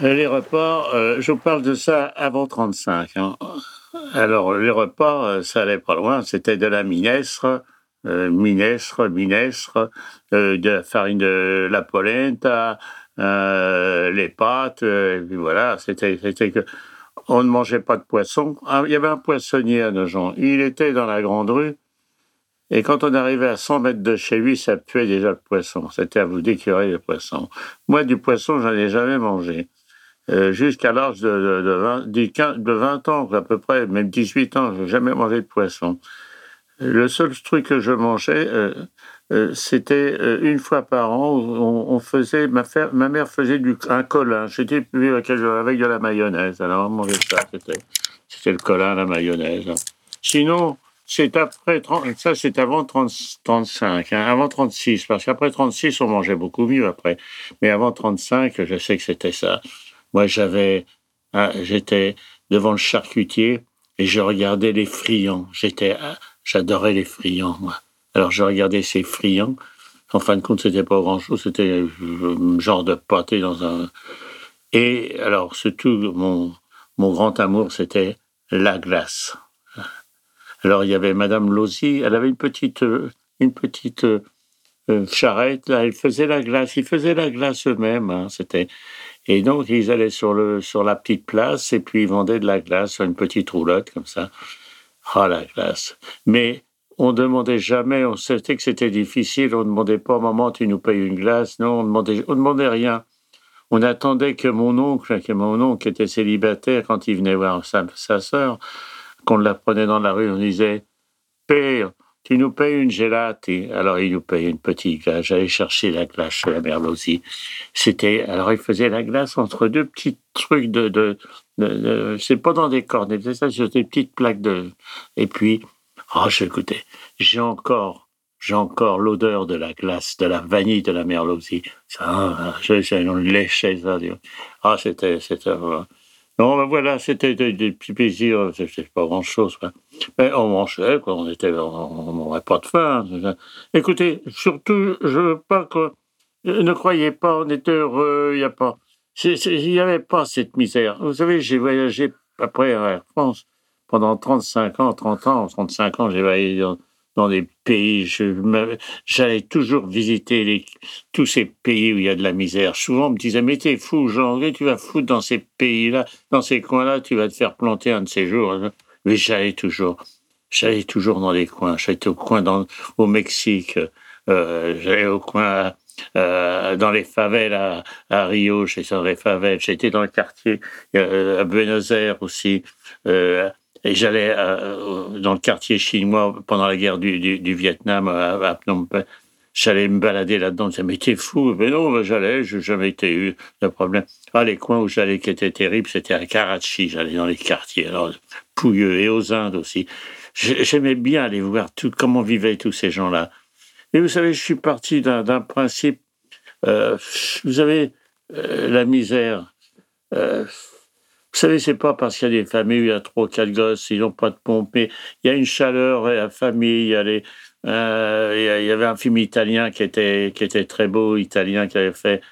Les repas, euh, je vous parle de ça avant 35. hein. Alors, les repas, euh, ça allait pas loin. C'était de la minestre, euh, minestre, minestre, euh, de la farine de la polenta, euh, les pâtes, et puis voilà. C'était, c'était que on ne mangeait pas de poisson. Ah, il y avait un poissonnier à Nogent. Il était dans la grande rue. Et quand on arrivait à 100 mètres de chez lui, ça puait déjà le poisson. C'était à vous d'écurer le poisson. Moi, du poisson, j'en ai jamais mangé. Euh, jusqu'à l'âge de, de, de, 20, du 15 de 20 ans, à peu près, même 18 ans, je n'ai jamais mangé de poisson. Le seul truc que je mangeais, euh, euh, c'était une fois par an, on, faisait, ma, mère faisait du, un colin. J'étais avec, de la mayonnaise. Alors on mangeait ça, c'était, le colin la mayonnaise. Sinon, c'est après 30, ça c'est avant 30, 35, hein, avant 36, parce qu'après 36, on mangeait beaucoup mieux après. Mais avant 35, je sais que c'était ça. Moi, j'avais, ah, j'étais devant le charcutier et je regardais les friands. J'étais, ah, j'adorais les friands. Alors, je regardais ces friands. En fin de compte, c'était pas grand chose. C'était euh, un genre de pâté dans un. Et alors, surtout, mon, mon grand amour, c'était la glace. Alors, il y avait Madame Lozzy. Elle avait une petite, euh, une petite euh, euh, charrette. Là, elle faisait la glace. Ils faisaient la glace eux-mêmes. hein. C'était et donc, ils allaient sur, le, sur la petite place et puis ils vendaient de la glace sur une petite roulotte comme ça. Ah, la glace. Mais on demandait jamais, on savait que c'était difficile, on ne demandait pas, maman, tu nous payes une glace? Non, on demandait, on demandait rien. On attendait que mon oncle, que mon oncle était célibataire, quand il venait voir sa, sa sœur, qu'on la prenait dans la rue, on disait, Père, tu nous payes une gelate. Alors, il nous payait une petite glace. J'allais chercher la glace chez la aussi. C'était, alors, il faisait la glace entre deux petits trucs de, de, c'est pas dans des cornets, c'est ça, sur des petites plaques de, et puis, oh, je écoutez, j'ai encore, j'ai encore l'odeur de la glace, de la vanille de la merlottie. Ça, je, je, on ça. Ah, c'était, c'était, non, ben voilà, c'était des, petits plaisirs, c'était pas grand chose, quoi. Mais on mangeait, quoi, on était, n'aurait pas de faim. Écoutez, surtout, je veux pas que, ne croyez pas, on était heureux, il n'y a pas, c'est- c'est- il n'y avait pas cette misère. Vous savez, j'ai voyagé après en France pendant 35 ans, 30 ans, 35 ans, j'ai voyagé dans, dans des pays, j'allais toujours visiter tous ces pays où il y a de la misère. Souvent, on me disait, mais t'es fou, Jean, qu'est-ce que tu vas foutre dans ces pays-là, dans ces coins-là, tu vas te faire planter un de ces jours. Mais j'allais toujours, j'allais toujours dans les coins. J'allais au coin au Mexique, euh, j'allais au coin euh, dans les favelles à, à Rio, j'étais dans les favelles, j'étais dans le quartier euh, à Buenos Aires aussi. Et j'allais euh, dans le quartier chinois pendant la guerre du, Vietnam à, à Phnom Penh. J'allais me balader là-dedans. Je disais, mais t'es fou. Mais non, j'allais, je n'ai jamais été eu de problème. Ah, les coins où j'allais qui étaient terribles, c'était à Karachi. J'allais dans les quartiers, alors pouilleux, et aux Indes aussi. J'ai- J'aimais bien aller voir comment vivaient tous ces gens-là. Et vous savez, je suis parti d'un principe. euh, vous savez, euh, la misère. Vous savez, c'est pas parce qu'il y a des familles où il y a trois, quatre gosses, ils n'ont pas de pompe, mais il y a une chaleur et la famille. Il euh, il y il avait un film italien qui était, très beau, italien, qui avait fait,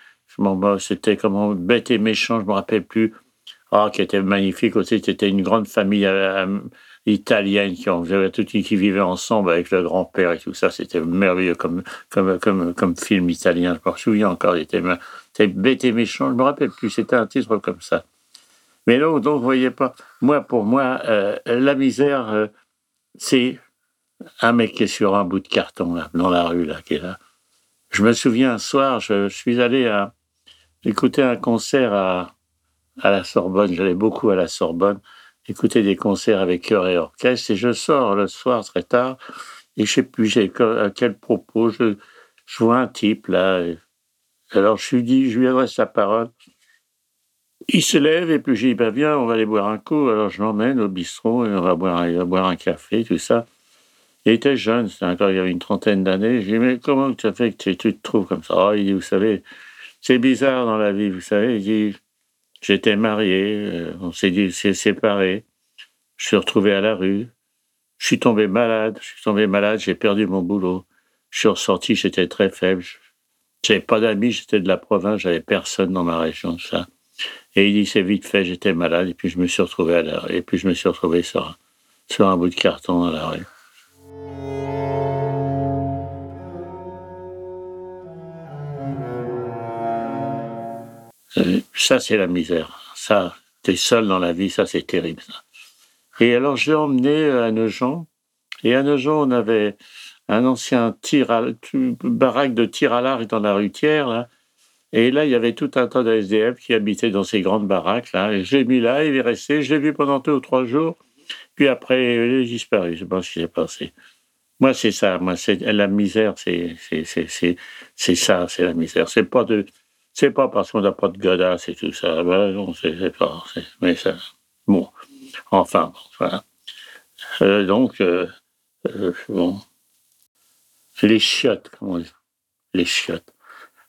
c'était comment, bête et méchant, je me rappelle plus. Ah, qui était magnifique aussi. C'était une grande famille euh, euh, italienne qui, qui vivait ensemble avec le grand-père et tout ça. C'était merveilleux comme, film italien. Je me souviens encore. il C'était bête et méchant. Je me rappelle plus. C'était un titre comme ça. Mais donc, vous voyez pas. Moi, pour moi, euh, la misère, euh, c'est un mec qui est sur un bout de carton, là, dans la rue, là, qui est là. Je me souviens, un soir, je, suis allé à écouter un concert à, à la Sorbonne. J'allais beaucoup à la Sorbonne, écouter des concerts avec chœur et orchestre. Et je sors le soir très tard, et je sais plus à quel propos. Je, vois un type, là. alors, je lui dis, je lui adresse la parole. Il se lève et puis j'ai dit, bah, viens, on va aller boire un coup. Alors je l'emmène au bistrot et on va boire, va boire un café, tout ça. Il était jeune, c'était encore il y avait une trentaine d'années. J'ai dit, mais comment tu as fait que tu, tu te trouves comme ça? Oh, Il dit, vous savez, c'est bizarre dans la vie, vous savez. Il dit, j'étais marié, euh, on s'est dit, s'est séparés. Je suis retrouvé à la rue. Je suis tombé malade, je suis tombé malade, j'ai perdu mon boulot. Je suis ressorti, j'étais très faible. J'avais pas d'amis, j'étais de la province, j'avais personne dans ma région, ça. Et il dit, c'est vite fait, j'étais malade, et puis je me suis retrouvé à et puis je me suis retrouvé sur, un bout de carton à la rue. Euh, ça, c'est la misère. Ça, t'es seul dans la vie, ça, c'est terrible. Ça. Et alors, je l'ai emmené à Nogent. Et à Nogent, on avait un ancien tir à, baraque de tir à l'arc dans la rue là. Et là, il y avait tout un tas de SDF qui habitaient dans ces grandes baraques, là. Je l'ai mis là, il est resté. Je l'ai vu pendant deux ou trois jours. Puis après, il est disparu. Je sais pas ce qui s'est passé. Moi, c'est ça. Moi, la misère, c'est ça, c'est la misère. C'est pas pas parce qu'on n'a pas de godasse et tout ça. Ben non, c'est pas. Mais ça. Bon. Enfin, voilà. Euh, donc, euh, euh, bon. Les chiottes, comme on dit. Les chiottes.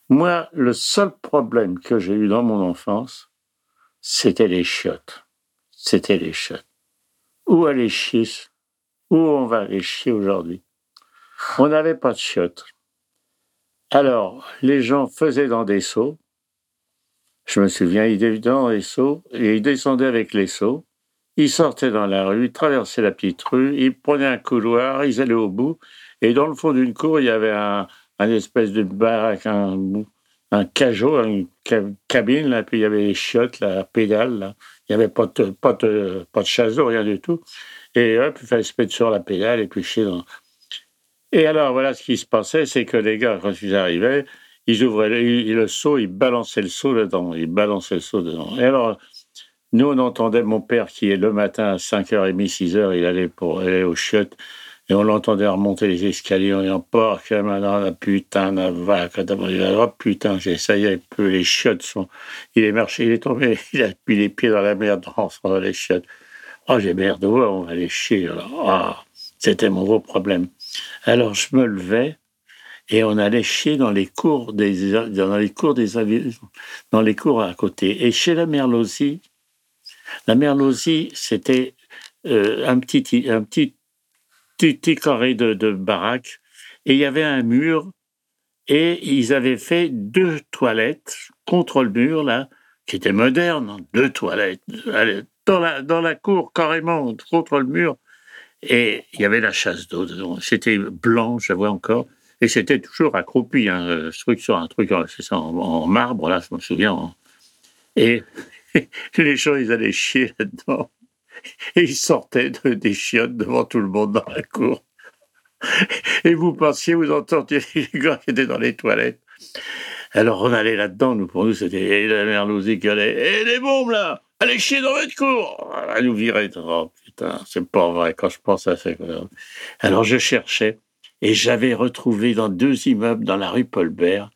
Moi, le seul problème que j'ai eu dans mon enfance, c'était les chiottes. C'était les chiottes. Où aller chier Où on va aller chier aujourd'hui? On n'avait pas de chiottes. Alors, les gens faisaient dans des seaux. Je me souviens, ils étaient dans les seaux et ils descendaient avec les seaux. Ils sortaient dans la rue, traversaient la petite rue, ils prenaient un couloir, ils allaient au bout. Et dans le fond d'une cour, il y avait un, espèce de baraque, un, cajot, une cabine, là, puis il y avait les chiottes, la pédale. Là. Il n'y avait pas de, pas, rien du tout. Et hop, il fallait se mettre sur la pédale et puis chier dans. Et alors, voilà ce qui se passait, c'est que les gars, quand ils arrivaient, ils ouvraient le, le seau, ils balançaient le seau dedans, ils balançaient le seau dedans. Et alors, nous, on entendait mon père qui est le matin à 5h30, 6h, il allait pour aller aux chiottes. Et on l'entendait remonter les escaliers en disant Porc, maintenant, la putain de vache. Oh putain, j'ai ça y est, les chiottes sont. Il est marché, il est tombé, il a mis les pieds dans la merde dans les chiottes. Oh, j'ai merde, on va les chier. Ah, c'était mon gros problème. Alors, je me levais et on allait chier dans les cours des, dans les cours des, dans les cours à côté. Et chez la Merlosie, la Merlosie, c'était euh, un, petit, un petit, petit, carré de, de baraque et il y avait un mur et ils avaient fait deux toilettes contre le mur, là, qui étaient modernes, deux toilettes, dans la, dans la cour, carrément, contre le mur. Et il y avait la chasse d'eau. C'était blanc, je vois encore. Et c'était toujours accroupi, hein, euh, truc sur un truc, c'est ça, en, en, marbre, là, je me souviens. Et les gens, ils allaient chier là-dedans. Et ils sortaient de, des chiottes devant tout le monde dans la cour. Et vous pensiez, vous entendiez les gars qui étaient dans les toilettes. Alors on allait là-dedans, nous, pour nous, c'était la merlousie qui allait, et les bombes là, allez chier dans votre cour. Elle nous virait, oh putain, c'est pas vrai quand je pense à ça. Alors je cherchais, et j'avais retrouvé dans deux immeubles dans la rue Paulbert,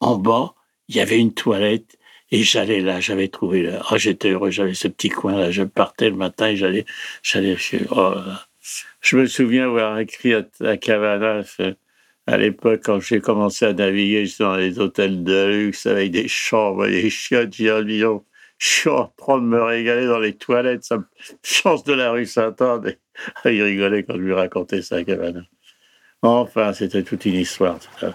en bas, il y avait une toilette, et j'allais là, j'avais trouvé là. Oh, j'étais heureux, j'avais ce petit coin là. Je partais le matin et j'allais, j'allais oh, Je me souviens avoir écrit à, à Cavanas euh, à l'époque quand j'ai commencé à naviguer dans les hôtels de luxe avec des chambres, des chiottes. J'ai dit, je suis en train de me régaler dans les toilettes. Ça me chance de la rue Saint-Anne. Il rigolait quand je lui racontais ça à Cavanas. Enfin, c'était toute une histoire. Tout ça.